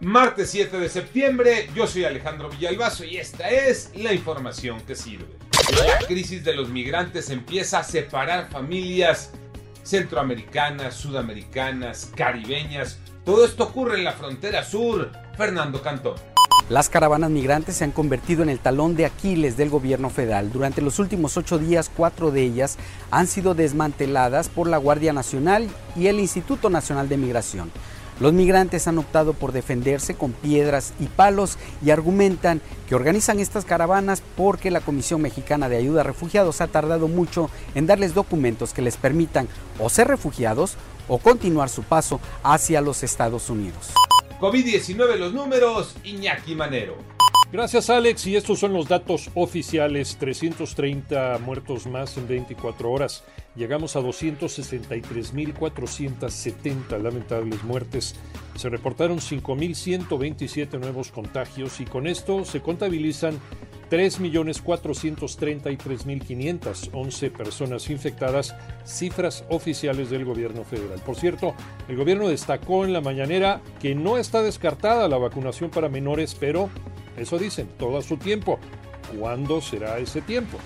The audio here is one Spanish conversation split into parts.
Martes 7 de septiembre, yo soy Alejandro Villalbazo y esta es la información que sirve. La crisis de los migrantes empieza a separar familias centroamericanas, sudamericanas, caribeñas. Todo esto ocurre en la frontera sur. Fernando Cantón. Las caravanas migrantes se han convertido en el talón de Aquiles del gobierno federal. Durante los últimos ocho días, cuatro de ellas han sido desmanteladas por la Guardia Nacional y el Instituto Nacional de Migración. Los migrantes han optado por defenderse con piedras y palos y argumentan que organizan estas caravanas porque la Comisión Mexicana de Ayuda a Refugiados ha tardado mucho en darles documentos que les permitan o ser refugiados o continuar su paso hacia los Estados Unidos. COVID-19 los números, Iñaki Manero. Gracias Alex y estos son los datos oficiales, 330 muertos más en 24 horas. Llegamos a 263.470 lamentables muertes. Se reportaron 5.127 nuevos contagios y con esto se contabilizan 3.433.511 personas infectadas, cifras oficiales del gobierno federal. Por cierto, el gobierno destacó en la mañanera que no está descartada la vacunación para menores, pero eso dicen, todo a su tiempo. ¿Cuándo será ese tiempo?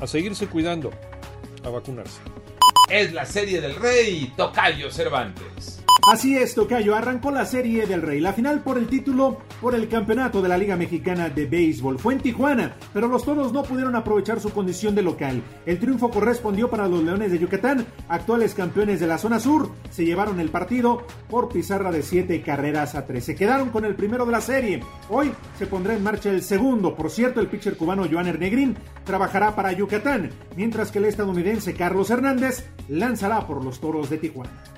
A seguirse cuidando, a vacunarse. Es la serie del rey, Tocayo Cervantes. Así es, Tocayo, arrancó la Serie del Rey. La final por el título, por el campeonato de la Liga Mexicana de Béisbol. Fue en Tijuana, pero los toros no pudieron aprovechar su condición de local. El triunfo correspondió para los Leones de Yucatán, actuales campeones de la zona sur. Se llevaron el partido por pizarra de 7 carreras a 3. Se quedaron con el primero de la serie. Hoy se pondrá en marcha el segundo. Por cierto, el pitcher cubano Joan Ernegrín trabajará para Yucatán, mientras que el estadounidense Carlos Hernández lanzará por los toros de Tijuana.